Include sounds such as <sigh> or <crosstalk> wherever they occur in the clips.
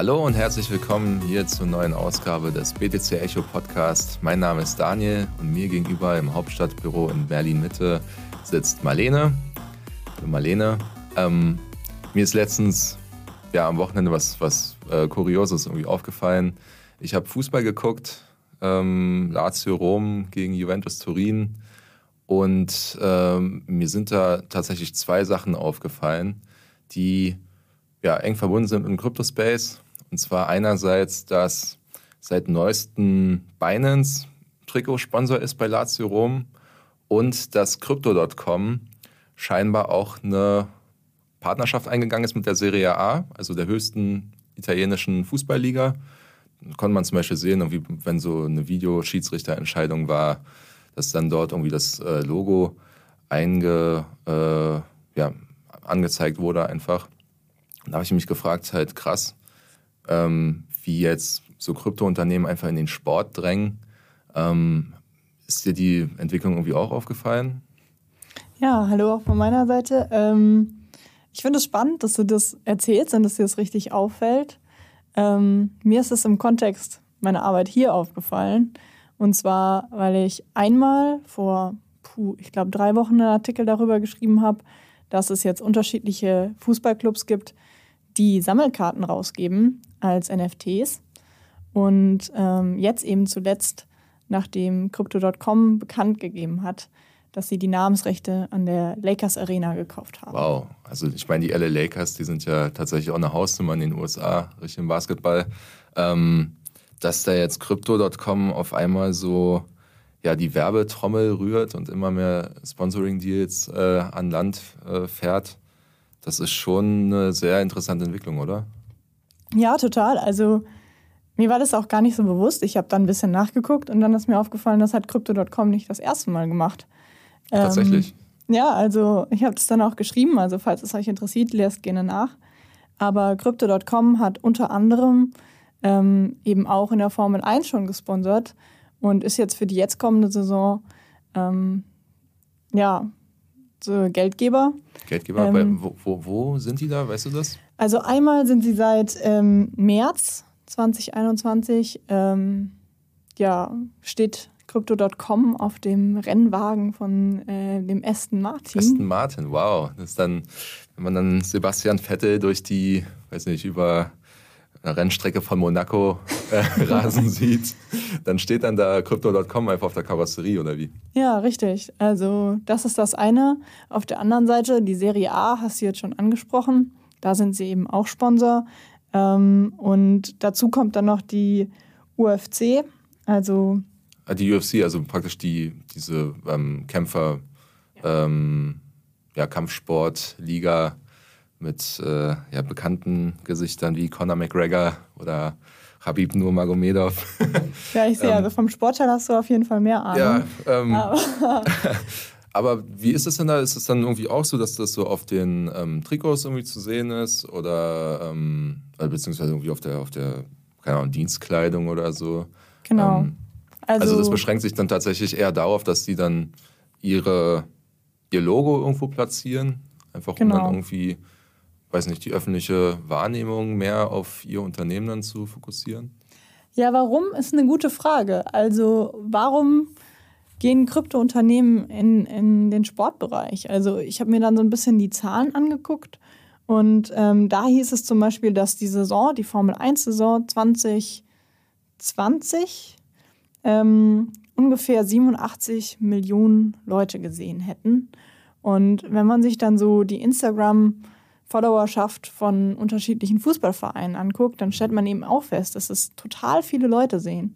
Hallo und herzlich willkommen hier zur neuen Ausgabe des BTC Echo Podcast. Mein Name ist Daniel und mir gegenüber im Hauptstadtbüro in Berlin Mitte sitzt Marlene. Hallo Marlene. Ähm, mir ist letztens ja, am Wochenende was, was äh, Kurioses irgendwie aufgefallen. Ich habe Fußball geguckt, ähm, Lazio Rom gegen Juventus Turin und ähm, mir sind da tatsächlich zwei Sachen aufgefallen, die ja, eng verbunden sind mit dem Crypto-Space. Und zwar einerseits, dass seit neuestem Binance Trikotsponsor ist bei Lazio Rom und dass Crypto.com scheinbar auch eine Partnerschaft eingegangen ist mit der Serie A, also der höchsten italienischen Fußballliga. Konnte man zum Beispiel sehen, irgendwie, wenn so eine Videoschiedsrichterentscheidung war, dass dann dort irgendwie das äh, Logo einge, äh, ja, angezeigt wurde einfach. Da habe ich mich gefragt, halt krass, ähm, wie jetzt so Kryptounternehmen einfach in den Sport drängen. Ähm, ist dir die Entwicklung irgendwie auch aufgefallen? Ja, hallo auch von meiner Seite. Ähm, ich finde es spannend, dass du das erzählst und dass dir das richtig auffällt. Ähm, mir ist es im Kontext meiner Arbeit hier aufgefallen. Und zwar, weil ich einmal vor, puh, ich glaube, drei Wochen einen Artikel darüber geschrieben habe, dass es jetzt unterschiedliche Fußballclubs gibt, die Sammelkarten rausgeben als NFTs. Und ähm, jetzt eben zuletzt, nachdem Crypto.com bekannt gegeben hat, dass sie die Namensrechte an der Lakers Arena gekauft haben. Wow, also ich meine, die LA Lakers, die sind ja tatsächlich auch eine Hausnummer in den USA, Richtung Basketball. Ähm, dass da jetzt Crypto.com auf einmal so ja, die Werbetrommel rührt und immer mehr Sponsoring-Deals äh, an Land äh, fährt, das ist schon eine sehr interessante Entwicklung, oder? Ja, total. Also mir war das auch gar nicht so bewusst. Ich habe dann ein bisschen nachgeguckt und dann ist mir aufgefallen, das hat Crypto.com nicht das erste Mal gemacht. Tatsächlich. Ähm, ja, also ich habe das dann auch geschrieben. Also falls es euch interessiert, lest gerne nach. Aber Crypto.com hat unter anderem ähm, eben auch in der Formel 1 schon gesponsert und ist jetzt für die jetzt kommende Saison ähm, ja so Geldgeber. Geldgeber, ähm, wo, wo, wo, sind die da? Weißt du das? Also einmal sind sie seit ähm, März 2021 ähm, ja steht Crypto.com auf dem Rennwagen von äh, dem Aston Martin. Aston Martin, wow. Das ist dann, wenn man dann Sebastian Vettel durch die, weiß nicht, über eine Rennstrecke von Monaco äh, <laughs> rasen sieht, dann steht dann da Crypto.com einfach auf der Karosserie oder wie? Ja, richtig. Also das ist das eine. Auf der anderen Seite, die Serie A hast du jetzt schon angesprochen. Da sind sie eben auch Sponsor. Ähm, und dazu kommt dann noch die UFC, also die UFC, also praktisch die, diese ähm, Kämpfer, ähm, ja, Kampfsport-Liga mit äh, ja, bekannten Gesichtern wie Conor McGregor oder Habib Nurmagomedov. <laughs> ja, ich sehe, ähm, also vom Sportteil hast du auf jeden Fall mehr Ahnung. Ja, ähm, aber. <laughs> aber wie ist es denn da? Ist es dann irgendwie auch so, dass das so auf den ähm, Trikots irgendwie zu sehen ist oder ähm, beziehungsweise irgendwie auf der, auf der, keine Ahnung, Dienstkleidung oder so? Genau. Ähm, also, also das beschränkt sich dann tatsächlich eher darauf, dass die dann ihre, ihr Logo irgendwo platzieren, einfach genau. um dann irgendwie, weiß nicht, die öffentliche Wahrnehmung mehr auf ihr Unternehmen dann zu fokussieren? Ja, warum ist eine gute Frage. Also warum gehen Kryptounternehmen in, in den Sportbereich? Also ich habe mir dann so ein bisschen die Zahlen angeguckt und ähm, da hieß es zum Beispiel, dass die Saison, die Formel 1-Saison 2020 ähm, ungefähr 87 Millionen Leute gesehen hätten. Und wenn man sich dann so die Instagram-Followerschaft von unterschiedlichen Fußballvereinen anguckt, dann stellt man eben auch fest, dass es total viele Leute sehen.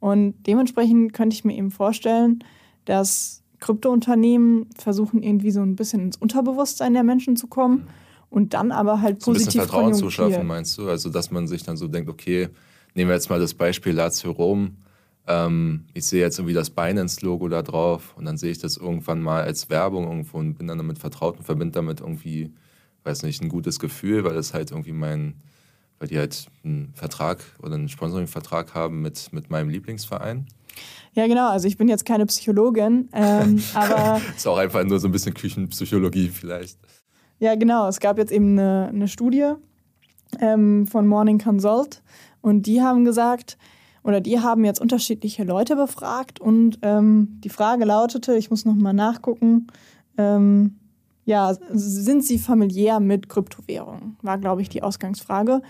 Und dementsprechend könnte ich mir eben vorstellen, dass Kryptounternehmen versuchen, irgendwie so ein bisschen ins Unterbewusstsein der Menschen zu kommen und dann aber halt positiv so ein bisschen Vertrauen zu schaffen, meinst du? Also, dass man sich dann so denkt, okay, nehmen wir jetzt mal das Beispiel Lazio Rom ähm, ich sehe jetzt irgendwie das Binance-Logo da drauf und dann sehe ich das irgendwann mal als Werbung irgendwo und bin dann damit vertraut und verbinde damit irgendwie, weiß nicht, ein gutes Gefühl, weil das halt irgendwie mein, weil die halt einen Vertrag oder einen Sponsoring-Vertrag haben mit, mit meinem Lieblingsverein. Ja, genau. Also ich bin jetzt keine Psychologin, ähm, <laughs> aber. ist auch einfach nur so ein bisschen Küchenpsychologie vielleicht. Ja, genau. Es gab jetzt eben eine, eine Studie ähm, von Morning Consult und die haben gesagt, oder die haben jetzt unterschiedliche Leute befragt und ähm, die Frage lautete, ich muss nochmal nachgucken, ähm, ja, sind sie familiär mit Kryptowährungen? War, glaube ich, die Ausgangsfrage.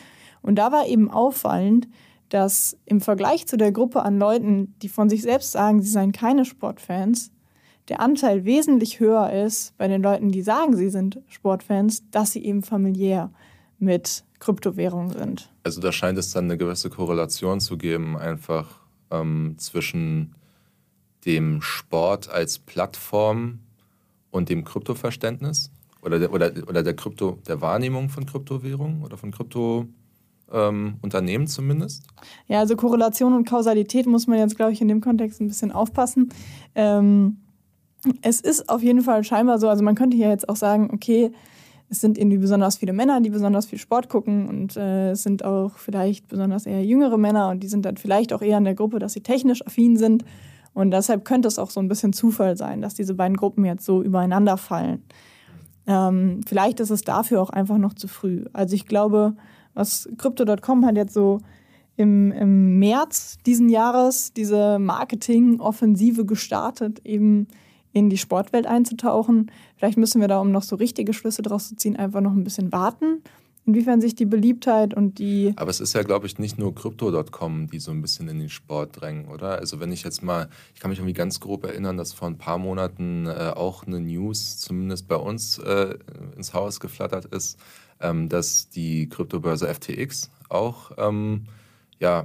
Und da war eben auffallend, dass im Vergleich zu der Gruppe an Leuten, die von sich selbst sagen, sie seien keine Sportfans, der Anteil wesentlich höher ist bei den Leuten, die sagen, sie sind Sportfans, dass sie eben familiär mit Kryptowährungen sind. Also da scheint es dann eine gewisse Korrelation zu geben, einfach ähm, zwischen dem Sport als Plattform und dem Kryptoverständnis oder der, oder, oder der Krypto, der Wahrnehmung von Kryptowährungen oder von Kryptounternehmen ähm, zumindest? Ja, also Korrelation und Kausalität muss man jetzt, glaube ich, in dem Kontext ein bisschen aufpassen. Ähm, es ist auf jeden Fall scheinbar so, also man könnte hier jetzt auch sagen, okay, es sind irgendwie besonders viele Männer, die besonders viel Sport gucken und äh, es sind auch vielleicht besonders eher jüngere Männer und die sind dann vielleicht auch eher in der Gruppe, dass sie technisch affin sind und deshalb könnte es auch so ein bisschen Zufall sein, dass diese beiden Gruppen jetzt so übereinander fallen. Ähm, vielleicht ist es dafür auch einfach noch zu früh. Also ich glaube, was Crypto.com hat jetzt so im, im März diesen Jahres diese Marketing-Offensive gestartet, eben in die Sportwelt einzutauchen. Vielleicht müssen wir da, um noch so richtige Schlüsse draus zu ziehen, einfach noch ein bisschen warten inwiefern sich die Beliebtheit und die. Aber es ist ja, glaube ich, nicht nur Crypto.com, die so ein bisschen in den Sport drängen, oder? Also wenn ich jetzt mal, ich kann mich irgendwie ganz grob erinnern, dass vor ein paar Monaten äh, auch eine News, zumindest bei uns, äh, ins Haus geflattert ist, ähm, dass die Kryptobörse FTX auch ähm, ja,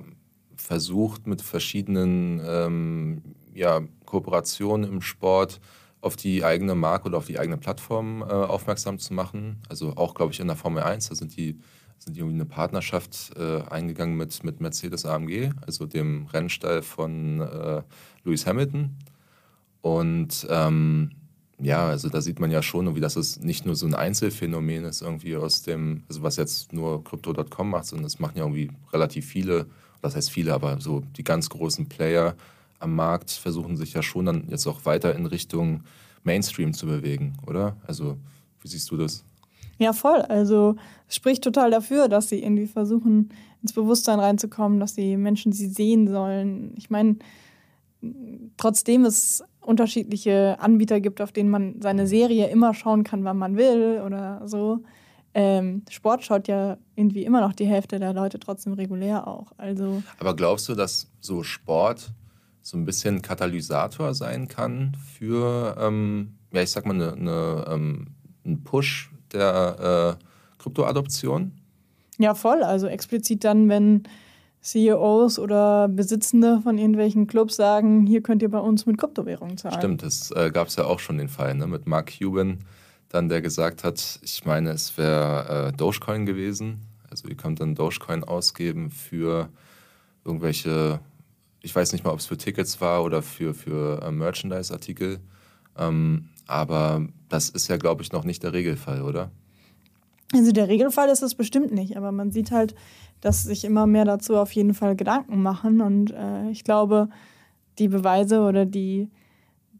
versucht mit verschiedenen ähm, ja, Kooperationen im Sport auf die eigene Marke oder auf die eigene Plattform äh, aufmerksam zu machen. Also auch, glaube ich, in der Formel 1, da sind die, sind die irgendwie eine Partnerschaft äh, eingegangen mit, mit Mercedes AMG, also dem Rennstall von äh, Lewis Hamilton. Und ähm, ja, also da sieht man ja schon, irgendwie, dass es nicht nur so ein Einzelfenomen ist, irgendwie aus dem, also was jetzt nur Crypto.com macht, sondern es machen ja irgendwie relativ viele, das heißt viele, aber so die ganz großen Player am Markt versuchen sich ja schon dann jetzt auch weiter in Richtung Mainstream zu bewegen, oder? Also, wie siehst du das? Ja, voll. Also es spricht total dafür, dass sie irgendwie versuchen, ins Bewusstsein reinzukommen, dass die Menschen sie sehen sollen. Ich meine, trotzdem es unterschiedliche Anbieter gibt, auf denen man seine Serie immer schauen kann, wann man will oder so. Ähm, Sport schaut ja irgendwie immer noch die Hälfte der Leute trotzdem regulär auch. Also Aber glaubst du, dass so Sport so ein bisschen Katalysator sein kann für, ähm, ja, ich sag mal, eine, eine, ähm, einen Push der äh, Kryptoadoption? Ja, voll. Also explizit dann, wenn CEOs oder Besitzende von irgendwelchen Clubs sagen, hier könnt ihr bei uns mit Kryptowährungen zahlen. Stimmt, das äh, gab es ja auch schon den Fall ne? mit Mark Cuban, dann der gesagt hat, ich meine, es wäre äh, Dogecoin gewesen. Also ihr könnt dann Dogecoin ausgeben für irgendwelche ich weiß nicht mal, ob es für Tickets war oder für, für äh, Merchandise-Artikel. Ähm, aber das ist ja, glaube ich, noch nicht der Regelfall, oder? Also der Regelfall ist es bestimmt nicht, aber man sieht halt, dass sich immer mehr dazu auf jeden Fall Gedanken machen. Und äh, ich glaube, die Beweise oder die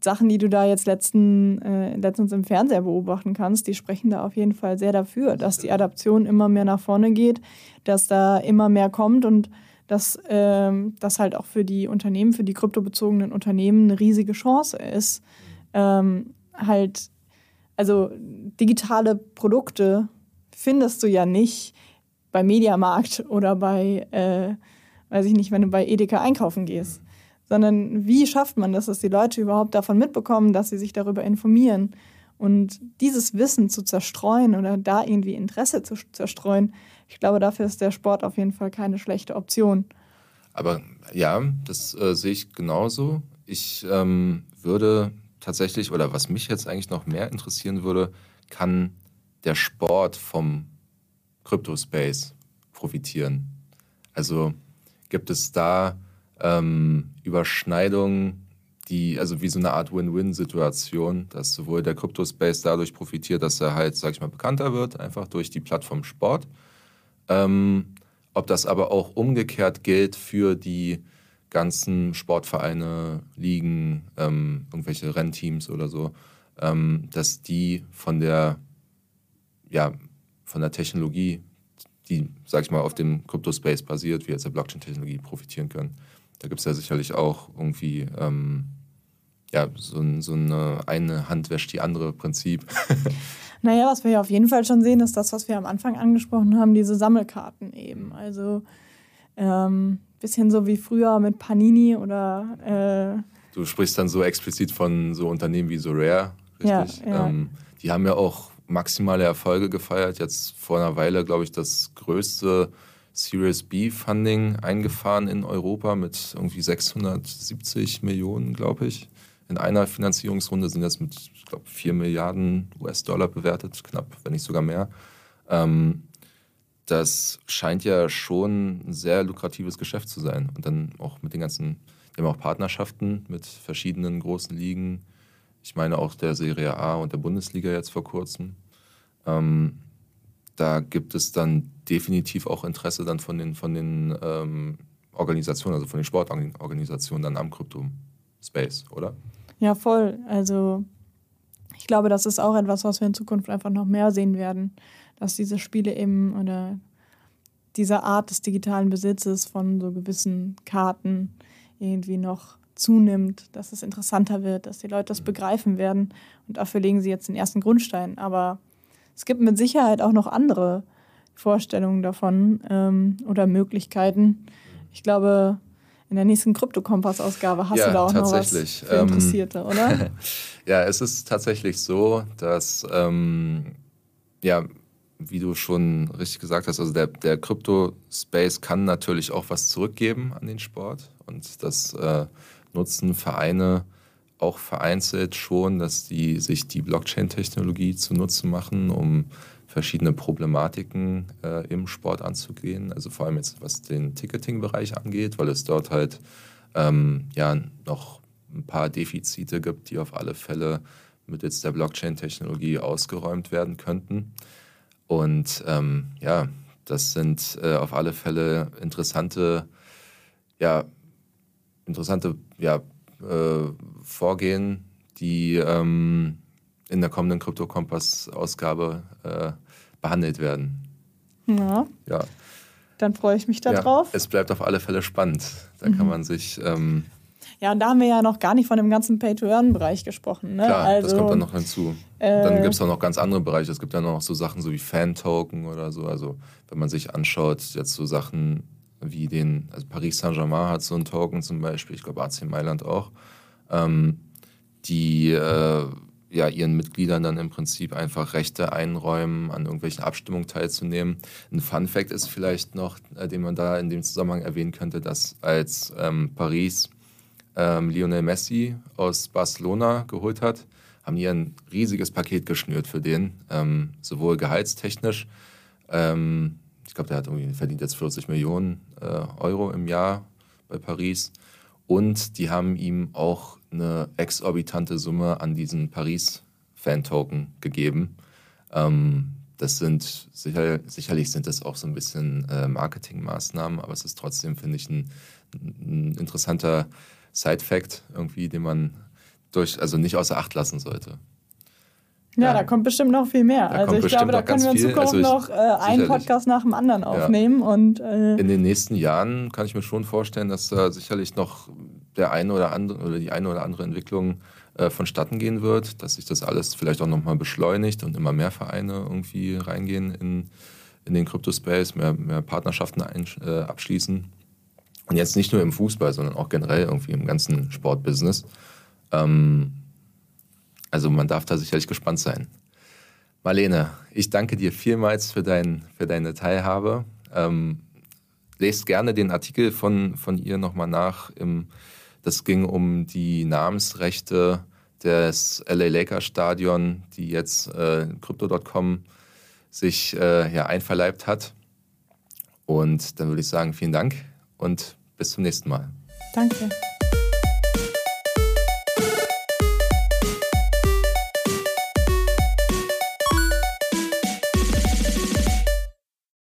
Sachen, die du da jetzt letzten, äh, letztens im Fernseher beobachten kannst, die sprechen da auf jeden Fall sehr dafür, dass die Adaption immer mehr nach vorne geht, dass da immer mehr kommt und dass ähm, das halt auch für die Unternehmen, für die kryptobezogenen Unternehmen eine riesige Chance ist. Ähm, halt, also digitale Produkte findest du ja nicht bei Mediamarkt oder bei, äh, weiß ich nicht, wenn du bei Edeka einkaufen gehst. Sondern wie schafft man das, dass die Leute überhaupt davon mitbekommen, dass sie sich darüber informieren? Und dieses Wissen zu zerstreuen oder da irgendwie Interesse zu zerstreuen, ich glaube, dafür ist der Sport auf jeden Fall keine schlechte Option. Aber ja, das äh, sehe ich genauso. Ich ähm, würde tatsächlich, oder was mich jetzt eigentlich noch mehr interessieren würde, kann der Sport vom Crypto-Space profitieren? Also gibt es da ähm, Überschneidungen, die, also wie so eine Art Win-Win-Situation, dass sowohl der Crypto-Space dadurch profitiert, dass er halt, sag ich mal, bekannter wird, einfach durch die Plattform Sport, ähm, ob das aber auch umgekehrt gilt für die ganzen Sportvereine, Ligen, ähm, irgendwelche Rennteams oder so, ähm, dass die von der, ja, von der Technologie, die, sag ich mal, auf dem Crypto-Space basiert, wie jetzt der Blockchain-Technologie, profitieren können. Da gibt es ja sicherlich auch irgendwie ähm, ja, so, so eine, eine Hand wäscht die andere Prinzip. <laughs> naja, was wir ja auf jeden Fall schon sehen, ist das, was wir am Anfang angesprochen haben, diese Sammelkarten eben. Also ähm, bisschen so wie früher mit Panini oder. Äh du sprichst dann so explizit von so Unternehmen wie so Rare, richtig? Ja, ja. Ähm, die haben ja auch maximale Erfolge gefeiert. Jetzt vor einer Weile, glaube ich, das größte Series B Funding eingefahren in Europa mit irgendwie 670 Millionen, glaube ich in einer Finanzierungsrunde sind jetzt mit, ich glaube, 4 Milliarden US-Dollar bewertet, knapp, wenn nicht sogar mehr. Ähm, das scheint ja schon ein sehr lukratives Geschäft zu sein. Und dann auch mit den ganzen, wir haben auch Partnerschaften mit verschiedenen großen Ligen. Ich meine auch der Serie A und der Bundesliga jetzt vor kurzem. Ähm, da gibt es dann definitiv auch Interesse dann von den, von den ähm, Organisationen, also von den Sportorganisationen dann am Krypto-Space, oder? Ja, voll. Also ich glaube, das ist auch etwas, was wir in Zukunft einfach noch mehr sehen werden, dass diese Spiele eben oder diese Art des digitalen Besitzes von so gewissen Karten irgendwie noch zunimmt, dass es interessanter wird, dass die Leute das begreifen werden. Und dafür legen sie jetzt den ersten Grundstein. Aber es gibt mit Sicherheit auch noch andere Vorstellungen davon ähm, oder Möglichkeiten. Ich glaube, in der nächsten Krypto-Kompass-Ausgabe hast ja, du da auch noch was für Interessierte, ähm, oder? <laughs> ja, es ist tatsächlich so, dass, ähm, ja, wie du schon richtig gesagt hast, also der, der Krypto-Space kann natürlich auch was zurückgeben an den Sport. Und das äh, nutzen Vereine auch vereinzelt schon, dass die sich die Blockchain-Technologie zunutze machen, um verschiedene Problematiken äh, im Sport anzugehen. Also vor allem jetzt was den Ticketing-Bereich angeht, weil es dort halt ähm, ja noch ein paar Defizite gibt, die auf alle Fälle mittels der Blockchain-Technologie ausgeräumt werden könnten. Und ähm, ja, das sind äh, auf alle Fälle interessante, ja, interessante ja, äh, Vorgehen, die ähm, in der kommenden Krypto-Kompass-Ausgabe äh, behandelt werden. Ja. ja. Dann freue ich mich darauf. Ja, es bleibt auf alle Fälle spannend. Da mhm. kann man sich. Ähm, ja, und da haben wir ja noch gar nicht von dem ganzen Pay-to-Earn-Bereich gesprochen. Ne? Klar, also, das kommt dann noch hinzu. Äh, dann gibt es auch noch ganz andere Bereiche. Es gibt ja noch so Sachen so wie Fan-Token oder so. Also, wenn man sich anschaut, jetzt so Sachen wie den, also Paris Saint-Germain hat so einen Token zum Beispiel, ich glaube AC Mailand auch, ähm, die äh, ja, ihren Mitgliedern dann im Prinzip einfach Rechte einräumen, an irgendwelchen Abstimmungen teilzunehmen. Ein Fun Fact ist vielleicht noch, äh, den man da in dem Zusammenhang erwähnen könnte, dass als ähm, Paris ähm, Lionel Messi aus Barcelona geholt hat, haben die ein riesiges Paket geschnürt für den, ähm, sowohl gehaltstechnisch, ähm, ich glaube, der hat irgendwie verdient jetzt 40 Millionen äh, Euro im Jahr bei Paris. Und die haben ihm auch eine exorbitante Summe an diesen Paris-Fan-Token gegeben. Ähm, das sind sicher, sicherlich sind das auch so ein bisschen äh, Marketingmaßnahmen, aber es ist trotzdem, finde ich, ein, ein interessanter Side-Fact, irgendwie, den man durch, also nicht außer Acht lassen sollte. Ja, ja, da kommt bestimmt noch viel mehr. Also ich glaube, da können wir in Zukunft also ich, noch äh, einen Podcast nach dem anderen aufnehmen. Ja. Und, äh in den nächsten Jahren kann ich mir schon vorstellen, dass da sicherlich noch der eine oder andere oder die eine oder andere Entwicklung äh, vonstatten gehen wird, dass sich das alles vielleicht auch nochmal beschleunigt und immer mehr Vereine irgendwie reingehen in, in den Crypto-Space, mehr, mehr Partnerschaften ein, äh, abschließen. Und jetzt nicht nur im Fußball, sondern auch generell irgendwie im ganzen Sportbusiness. Ähm, also man darf da sicherlich gespannt sein. Marlene, ich danke dir vielmals für, dein, für deine Teilhabe. Ähm, lest gerne den Artikel von, von ihr nochmal nach. Im, das ging um die Namensrechte des LA Lakers Stadion, die jetzt äh, Crypto.com sich äh, ja, einverleibt hat. Und dann würde ich sagen, vielen Dank und bis zum nächsten Mal. Danke.